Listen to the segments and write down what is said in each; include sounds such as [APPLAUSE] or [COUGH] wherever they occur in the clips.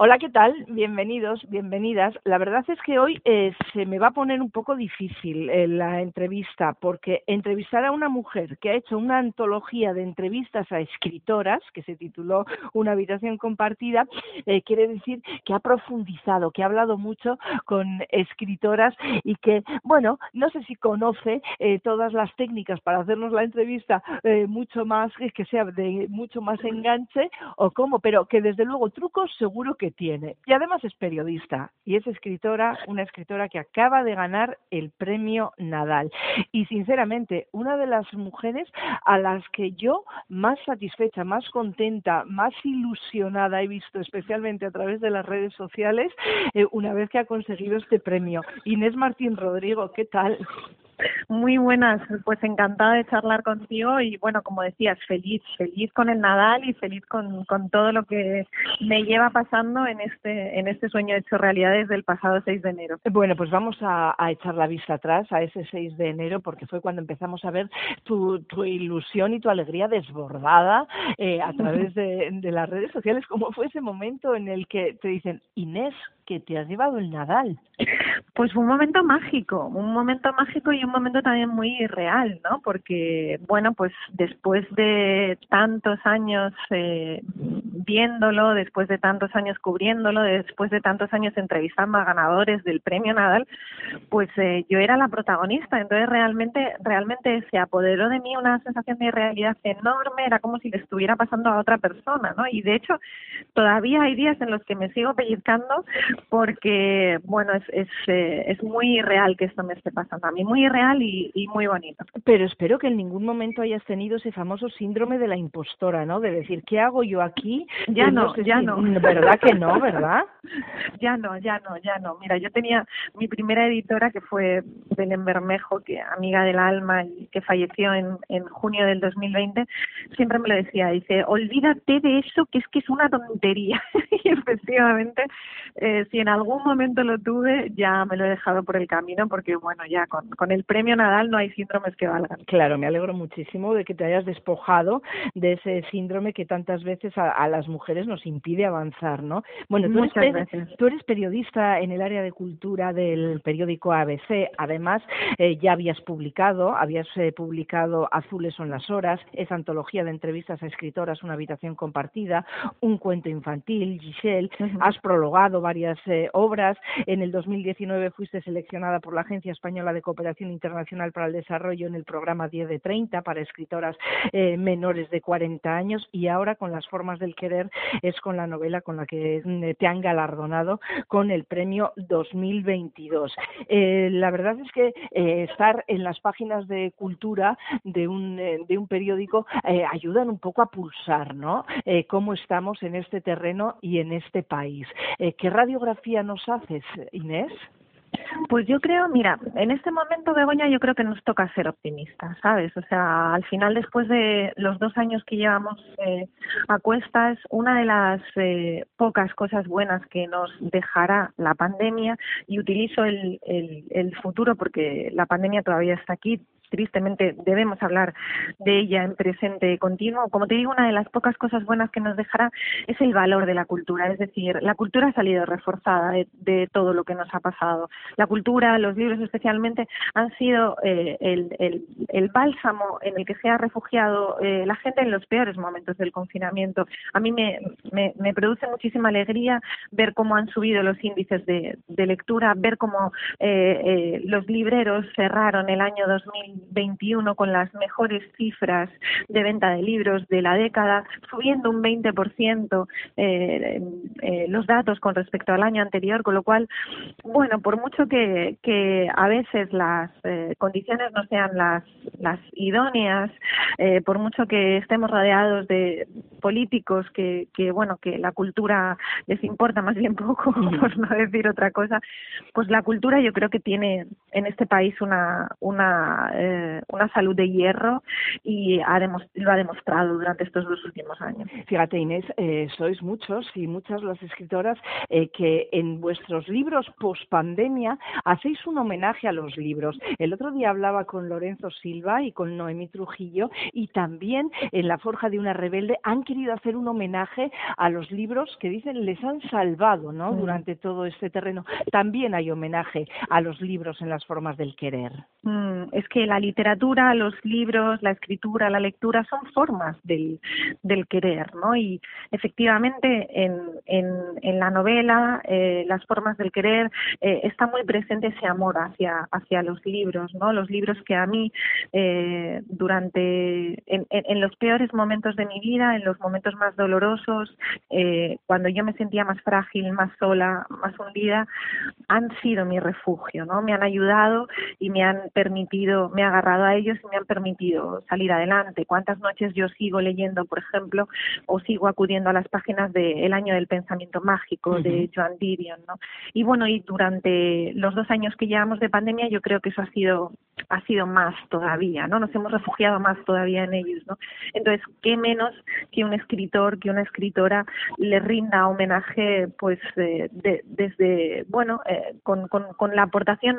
Hola, ¿qué tal? Bienvenidos, bienvenidas. La verdad es que hoy eh, se me va a poner un poco difícil eh, la entrevista, porque entrevistar a una mujer que ha hecho una antología de entrevistas a escritoras, que se tituló Una habitación compartida, eh, quiere decir que ha profundizado, que ha hablado mucho con escritoras y que, bueno, no sé si conoce todas las técnicas para hacernos la entrevista mucho más, que sea de mucho más enganche o cómo, pero que desde luego trucos seguro que tiene. Y además es periodista y es escritora, una escritora que acaba de ganar el premio Nadal. Y sinceramente, una de las mujeres a las que yo más satisfecha, más contenta, más ilusionada he visto, especialmente a través de las redes sociales, eh, una vez que ha conseguido este premio. Inés Martín Rodrigo, ¿qué tal? Muy buenas, pues encantada de charlar contigo y bueno, como decías, feliz, feliz con el Nadal y feliz con, con todo lo que me lleva pasando en este, en este sueño hecho realidad desde el pasado 6 de enero. Bueno, pues vamos a, echar la vista atrás a ese 6 de enero porque fue cuando empezamos a ver tu, tu ilusión y tu alegría desbordada eh, a través de, [LAUGHS] de las redes sociales. ¿Cómo fue ese momento en el que te dicen, Inés, que te has llevado el Nadal? Pues fue un momento mágico, un momento mágico y un momento también muy real, ¿no? Porque, bueno, pues después de tantos años eh, viéndolo, después de tantos años cubriéndolo, después de tantos años entrevistando a ganadores del premio Nadal, pues eh, yo era la protagonista. Entonces realmente, realmente se apoderó de mí una sensación de realidad enorme, era como si le estuviera pasando a otra persona, ¿no? Y de hecho, todavía hay días en los que me sigo pellizcando porque, bueno, es, es, eh, es muy real que esto me esté pasando a mí, muy real y, y muy bonito. Pero espero que en ningún momento hayas tenido ese famoso síndrome de la impostora, ¿no? De decir, ¿qué hago yo aquí? Ya no, ya no. [LAUGHS] ¿Verdad que no, verdad? [LAUGHS] ya no, ya no, ya no. Mira, yo tenía mi primera editora que fue Belén Bermejo, que amiga del alma y que falleció en, en junio del 2020, siempre me lo decía, dice, olvídate de eso que es que es una tontería. [LAUGHS] y efectivamente, eh, si en algún momento lo tuve, ya me lo he dejado por el camino porque, bueno, ya con, con el premio Nadal no hay síndromes que valgan. Claro, me alegro muchísimo de que te hayas despojado de ese síndrome que tantas veces a, a las mujeres nos impide avanzar, ¿no? Bueno, tú eres, tú eres, periodista en el área de cultura del periódico ABC, además eh, ya habías publicado, habías eh, publicado Azules son las horas, esa antología de entrevistas a escritoras, una habitación compartida, un cuento infantil, Giselle, has prologado varias eh, obras, en el 2019 fuiste seleccionada por la Agencia Española de Cooperación Internacional para el Desarrollo en el programa 10 de 30 para escritoras menores de 40 años y ahora con las formas del es con la novela con la que mm, te han galardonado con el premio 2022. Eh, la verdad es que eh, estar en las páginas de cultura de un, eh, de un periódico eh, ayudan un poco a pulsar, ¿no? Cómo estamos en este terreno y en este país. ¿Qué radiografía nos haces, Inés? Pues yo creo, mira, en este momento, Begoña, yo creo que nos toca ser optimistas, ¿sabes? O sea, al final, después de los dos años que llevamos eh, a cuestas, una de las eh, pocas cosas buenas que nos dejará la pandemia, y utilizo el, el, el futuro porque la pandemia todavía está aquí, tristemente debemos hablar de ella en presente continuo. Como te digo, una de las pocas cosas buenas que nos dejará es el valor de la cultura. Es decir, la cultura ha salido reforzada de, de todo lo que nos ha pasado. La cultura, los libros especialmente, han sido eh, el, bálsamo en el que se ha refugiado eh, la gente en los peores momentos del confinamiento. A mí me, me, produce muchísima alegría ver cómo han subido los índices de, lectura, ver cómo eh, los libreros cerraron el año 2000 21 con las mejores cifras de venta de libros de la década, subiendo un 20% eh, eh, los datos con respecto al año anterior, con lo cual, bueno, por mucho que, que a veces las eh, condiciones no sean las, las idóneas, eh, por mucho que estemos rodeados de políticos que, que, bueno, que la cultura les importa más bien [LAUGHS] poco, por no decir otra cosa, pues la cultura yo creo que tiene en este país una, una eh, una salud de hierro y ha lo ha demostrado durante estos dos últimos años. Fíjate, Inés, eh, sois muchos y muchas las escritoras eh, que en vuestros libros post pandemia hacéis un homenaje a los libros. El otro día hablaba con Lorenzo Silva y con Noemí Trujillo y también en La Forja de una Rebelde han querido hacer un homenaje a los libros que dicen les han salvado ¿no? Mm. durante todo este terreno. También hay homenaje a los libros en las formas del querer. Mm, es que la literatura, los libros, la escritura, la lectura son formas del, del querer, ¿no? Y efectivamente en, en, la novela, eh, las formas del querer, eh, está muy presente ese amor hacia, hacia los libros, ¿no? Los libros que a mí eh, durante, en, en, los peores momentos de mi vida, en los momentos más dolorosos, eh, cuando yo me sentía más frágil, más sola, más hundida, han sido mi refugio, ¿no? Me han ayudado y me han permitido, me he agarrado a ellos y me han permitido salir adelante. ¿Cuántas noches yo sigo leyendo, por ejemplo, o sigo acudiendo a las páginas de El año del pensamiento mágico de Joan Didion, ¿no? Y bueno, y durante los dos años que llevamos de pandemia, yo creo que eso ha sido ha sido más todavía, ¿no? Nos hemos refugiado más todavía en ellos, ¿no? Entonces, qué menos que un escritor, que una escritora le rinda homenaje, pues, de, desde, bueno, eh, con, con, con, la aportación,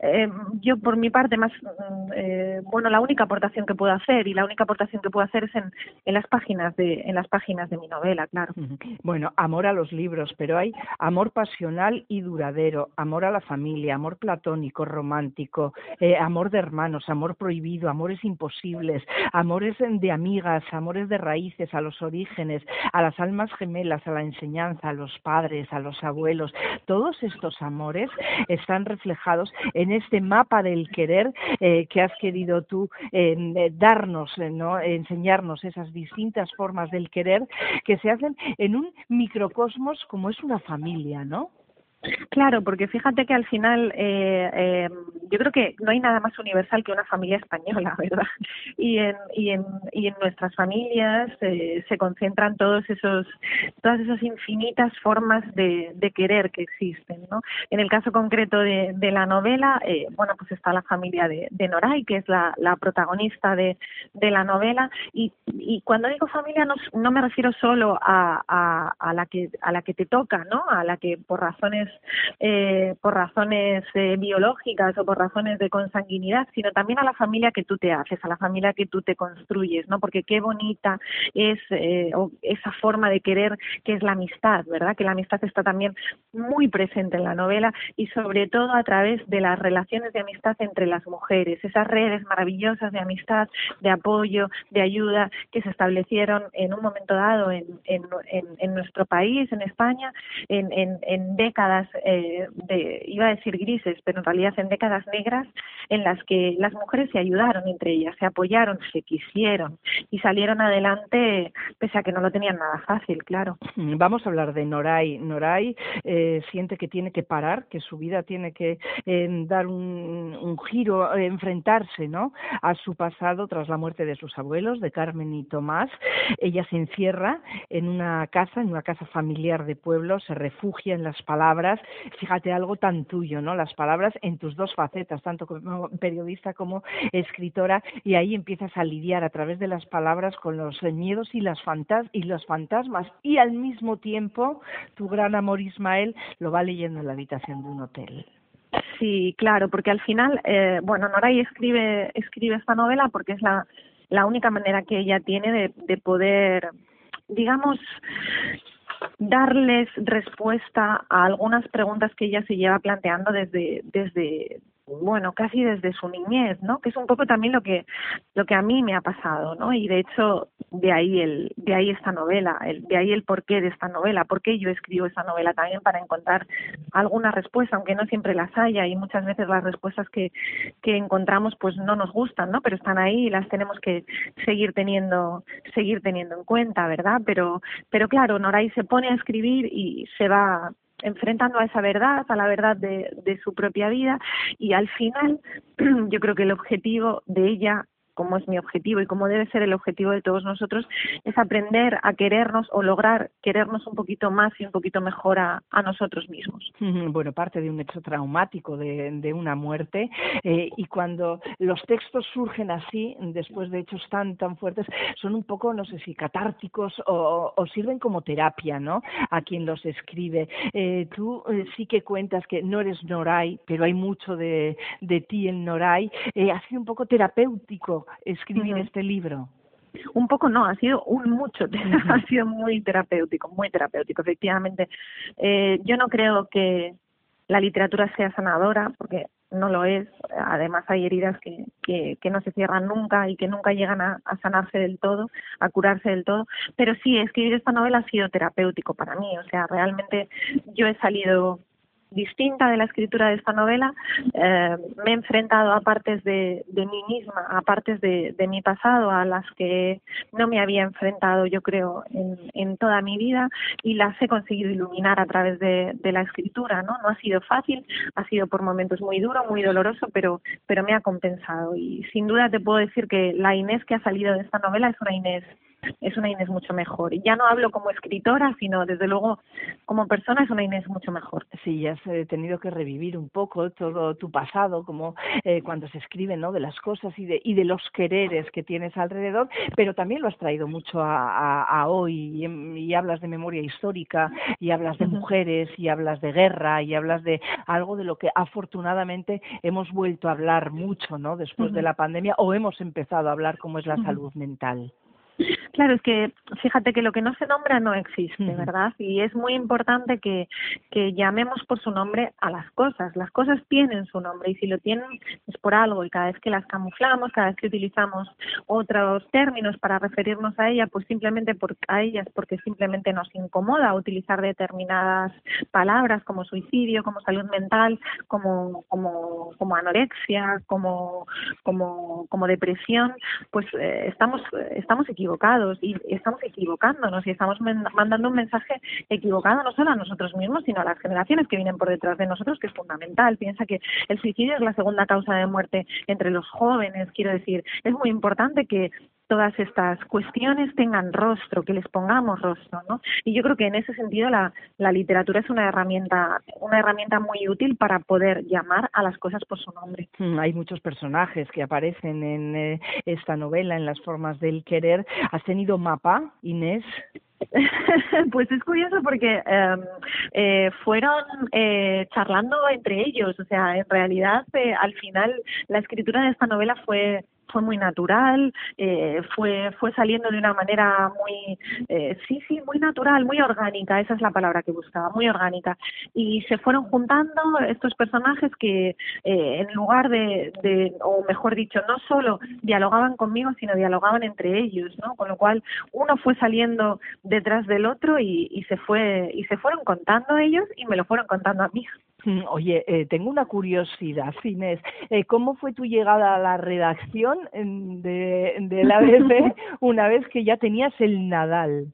eh, yo por mi parte más, mm, eh, bueno, la única aportación que puedo hacer y la única aportación que puedo hacer es en, en las páginas de, en las páginas de mi novela, claro. Bueno, amor a los libros, pero hay amor pasional y duradero, amor a la familia, amor platónico, romántico, eh, amor de hermanos, amor prohibido, amores imposibles, amores de amigas, amores de raíces, a los orígenes, a las almas gemelas, a la enseñanza, a los padres, a los abuelos. Todos estos amores están reflejados en este mapa del querer eh, que has querido tú eh, darnos, ¿no? enseñarnos esas distintas formas del querer que se hacen en un microcosmos como es una familia, ¿no? Claro, porque fíjate que al final eh, eh, yo creo que no hay nada más universal que una familia española, [LAUGHS] ¿verdad? Y en, y en, y en nuestras familias eh, se concentran todos esos, todas esas infinitas formas de, de querer que existen, ¿no? En el caso concreto de, de la novela, eh, bueno, pues está la familia de, de Noray, que es la, la protagonista de, de la novela, y, y cuando digo familia no, no me refiero solo a, a, a la que a la que te toca, ¿no? A la que por razones eh, por razones eh, biológicas o por razones de consanguinidad, sino también a la familia que tú te haces, a la familia que tú te construyes, ¿no? Porque qué bonita es eh, esa forma de querer que es la amistad, ¿verdad? Que la amistad está también muy presente en la novela y sobre todo a través de las relaciones de amistad entre las mujeres, esas redes maravillosas de amistad, de apoyo, de ayuda que se establecieron en un momento dado en, nuestro país, en España, en décadas eh, de, iba a decir grises, pero en realidad en décadas negras, en las que las mujeres se ayudaron entre ellas, se apoyaron, se quisieron y salieron adelante pese a que no lo tenían nada fácil, claro. Mm, vamos a hablar de Noray. Noray eh, siente que tiene que parar, que su vida tiene que eh, dar un, un giro, enfrentarse ¿no? a su pasado tras la muerte de sus abuelos, de Carmen y Tomás. Ella se encierra en una casa, en una casa familiar de pueblo, se refugia en las fíjate algo tan tuyo, ¿no? Las palabras en tus dos facetas, tanto como periodista como escritora, y ahí empiezas a lidiar a través de las palabras con los miedos y las fantas y los fantasmas, y al mismo tiempo tu gran amor Ismael lo va leyendo en la habitación de un hotel. Sí, claro, porque al final, eh, bueno, Noray escribe escribe esta novela porque es la la única manera que ella tiene de, de poder digamos, darles respuesta a algunas preguntas que ella se lleva planteando desde, desde bueno, casi desde su niñez, ¿no? Que es un poco también lo que lo que a mí me ha pasado, ¿no? Y de hecho de ahí el de ahí esta novela, el, de ahí el porqué de esta novela, por qué yo escribo esta novela también para encontrar alguna respuesta, aunque no siempre las haya y muchas veces las respuestas que que encontramos pues no nos gustan, ¿no? Pero están ahí y las tenemos que seguir teniendo seguir teniendo en cuenta, ¿verdad? Pero pero claro, Noray se pone a escribir y se va enfrentando a esa verdad, a la verdad de, de su propia vida y al final [CLEARS THROAT] yo creo que el objetivo de ella como es mi objetivo y como debe ser el objetivo de todos nosotros, es aprender a querernos o lograr querernos un poquito más y un poquito mejor a, nosotros mismos. Bueno, parte de un hecho traumático, de, una muerte, eh, y cuando los textos surgen así, después de hechos tan, tan fuertes, son un poco, no sé si catárticos o, sirven como terapia, ¿no? A quien los escribe. Eh, tú eh, sí que cuentas que no eres Noray, pero hay mucho de, de ti en Noray. ha sido un poco terapéutico escribir este libro. Un poco no, ha sido un mucho, [LAUGHS] ha sido muy terapéutico, muy terapéutico, efectivamente. Eh, yo no creo que la literatura sea sanadora, porque no lo es. Además, hay heridas que, que, que no se cierran nunca y que nunca llegan a, a, sanarse del todo, a curarse del todo. Pero sí, escribir esta novela ha sido terapéutico para mí. O sea, realmente yo he salido distinta de la escritura de esta novela, eh, me he enfrentado a partes de, de mí misma, a partes de, mi pasado, a las que no me había enfrentado, yo creo, en, en toda mi vida y las he conseguido iluminar a través de, de, la escritura, ¿no? No ha sido fácil, ha sido por momentos muy duro, muy doloroso, pero, pero me ha compensado y sin duda te puedo decir que la Inés que ha salido de esta novela es una Inés es una Inés mucho mejor. Y ya no hablo como escritora, sino desde luego como persona es una Inés mucho mejor. Sí, ya has eh, tenido que revivir un poco todo tu pasado, como eh, cuando se escribe ¿no? de las cosas y de, y de los quereres que tienes alrededor, pero también lo has traído mucho a, a, hoy y, hablas de memoria histórica y hablas de mujeres y hablas de guerra y hablas de algo de lo que afortunadamente hemos vuelto a hablar mucho ¿no? después de la pandemia o hemos empezado a hablar como es la salud mental. Claro, es que fíjate que lo que no se nombra no existe, ¿verdad? Y es muy importante que, que llamemos por su nombre a las cosas. Las cosas tienen su nombre y si lo tienen es por algo y cada vez que las camuflamos, cada vez que utilizamos otros términos para referirnos a ellas, pues simplemente por, a ellas porque simplemente nos incomoda utilizar determinadas palabras como suicidio, como salud mental, como, como, como anorexia, como, como, como depresión, pues eh, estamos, estamos equivocados equivocados y estamos equivocándonos y estamos mandando un mensaje equivocado no solo a nosotros mismos, sino a las generaciones que vienen por detrás de nosotros, que es fundamental. Piensa que el suicidio es la segunda causa de muerte entre los jóvenes, quiero decir, es muy importante que todas estas cuestiones tengan rostro, que les pongamos rostro, ¿no? Y yo creo que en ese sentido la, la literatura es una herramienta, una herramienta muy útil para poder llamar a las cosas por su nombre. Mm, hay muchos personajes que aparecen en eh, esta novela, en las formas del querer. ¿Has tenido mapa, Inés? [LAUGHS] pues es curioso porque em, eh, fueron eh, charlando entre ellos, o sea, en realidad eh, al final la escritura de esta novela fue fue muy natural, eh, fue, fue saliendo de una manera muy, eh, sí, sí, muy natural, muy orgánica, esa es la palabra que buscaba, muy orgánica. Y se fueron juntando estos personajes que eh, en lugar de, de, o mejor dicho, no solo dialogaban conmigo, sino dialogaban entre ellos, ¿no? Con lo cual uno fue saliendo detrás del otro y, y se fue, y se fueron contando ellos y me lo fueron contando a mí. [LAUGHS] Oye, eh, tengo una curiosidad, Inés. Eh, ¿Cómo fue tu llegada a la redacción de, de la ABC una vez que ya tenías el Nadal?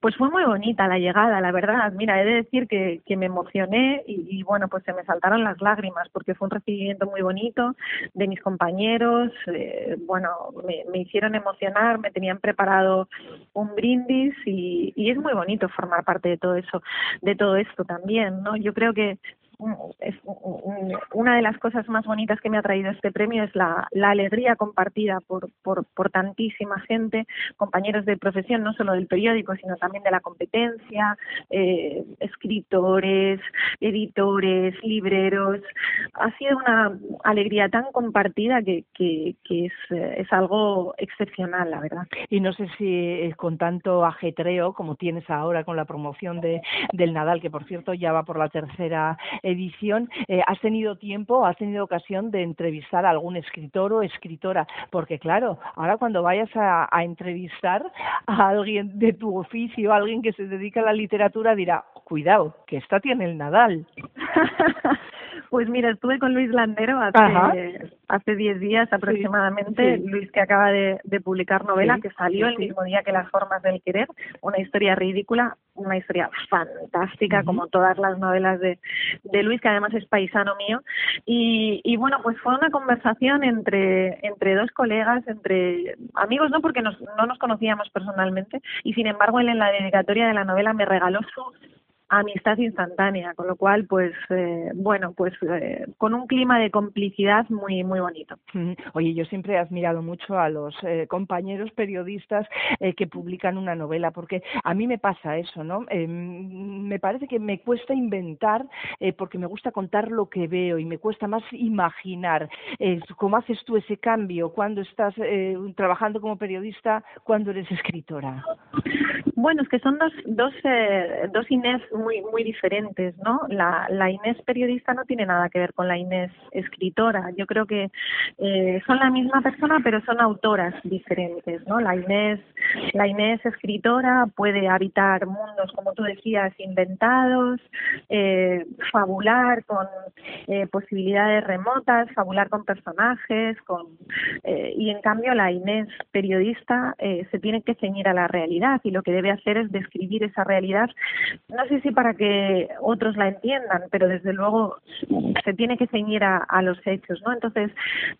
Pues fue muy bonita la llegada, la verdad. Mira, he de decir que, que me emocioné y, bueno, pues se me saltaron las lágrimas porque fue un recibimiento muy bonito de mis compañeros. Eh, bueno, me, me, hicieron emocionar, me tenían preparado un brindis y, y es muy bonito formar parte de todo eso, de todo esto también, ¿no? Yo creo que una de las cosas más bonitas que me ha traído este premio es la, alegría compartida por, por, por, tantísima gente, compañeros de profesión, no solo del periódico, sino también de la competencia, eh, escritores, editores, libreros. Ha sido una alegría tan compartida que, que, que es, es algo excepcional, la verdad. Y no sé si con tanto ajetreo como tienes ahora con la promoción de, del Nadal, que por cierto ya va por la tercera edición, eh, ¿has tenido tiempo, has tenido ocasión de entrevistar a algún escritor o escritora? Porque claro, ahora cuando vayas a, a entrevistar a alguien de tu oficio, a alguien que se dedica a la literatura, dirá, cuidado, que esta tiene el Nadal. [LAUGHS] Pues mira, estuve con Luis Landero hace hace diez días aproximadamente, Luis que acaba de, publicar novela, que salió el mismo día que Las formas del querer, una historia ridícula, una historia fantástica, como todas las novelas de, de Luis, que además es paisano mío. Y, y bueno, pues fue una conversación entre, entre dos colegas, entre amigos, no porque nos, no nos conocíamos personalmente, y sin embargo él en la dedicatoria de la novela me regaló su amistad instantánea, con lo cual, pues, eh, bueno, pues eh, con un clima de complicidad muy, muy bonito. Oye, yo siempre he admirado mucho a los eh, compañeros periodistas que publican una novela, porque a mí me pasa eso, ¿no? me parece que me cuesta inventar porque me gusta contar lo que veo y me cuesta más imaginar. ¿Cómo haces tú ese cambio cuando estás trabajando como periodista, cuando eres escritora? Bueno, es que son dos, dos, dos Inés muy muy diferentes, ¿no? La, la Inés periodista no tiene nada que ver con la Inés escritora. Yo creo que eh, son la misma persona, pero son autoras diferentes, ¿no? La Inés la Inés escritora puede habitar mundos, como tú decías, inventados, eh, fabular con eh, posibilidades remotas, fabular con personajes, con eh, y en cambio la Inés periodista eh, se tiene que ceñir a la realidad y lo que debe hacer es describir esa realidad. No sé si para que otros la entiendan, pero desde luego se tiene que ceñir a, los hechos, ¿no? Entonces,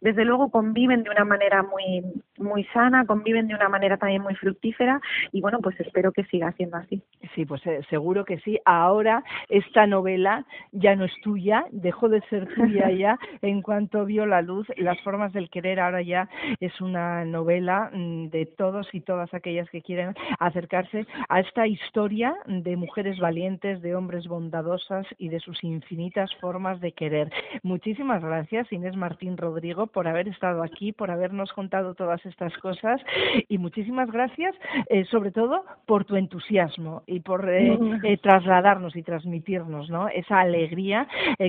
desde luego conviven de una manera muy muy sana, conviven de una manera también muy fructífera y bueno, pues espero que siga siendo así. Sí, pues eh, seguro que sí. Ahora esta novela ya no es tuya, dejó de ser tuya [LAUGHS] ya en cuanto vio la luz. Las formas del querer ahora ya es una novela mm, de todos y todas aquellas que quieren acercarse a esta historia de mujeres valientes, de hombres bondadosas y de sus infinitas formas de querer. Muchísimas gracias Inés Martín Rodrigo por haber estado aquí, por habernos contado todas estas cosas y muchísimas gracias eh, sobre todo por tu entusiasmo y por eh, [LAUGHS] eh, trasladarnos y transmitirnos ¿no? esa alegría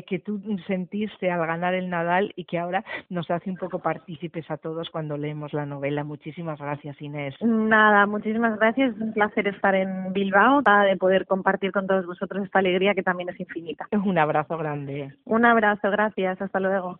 que tú sentiste al ganar el Nadal y que ahora nos hace un poco partícipes a todos cuando leemos la novela. Muchísimas gracias, Inés. Nada, muchísimas gracias. Es un placer estar en Bilbao, de poder compartir con todos vosotros esta alegría que también es infinita. Un abrazo grande. Un abrazo, gracias. Hasta luego.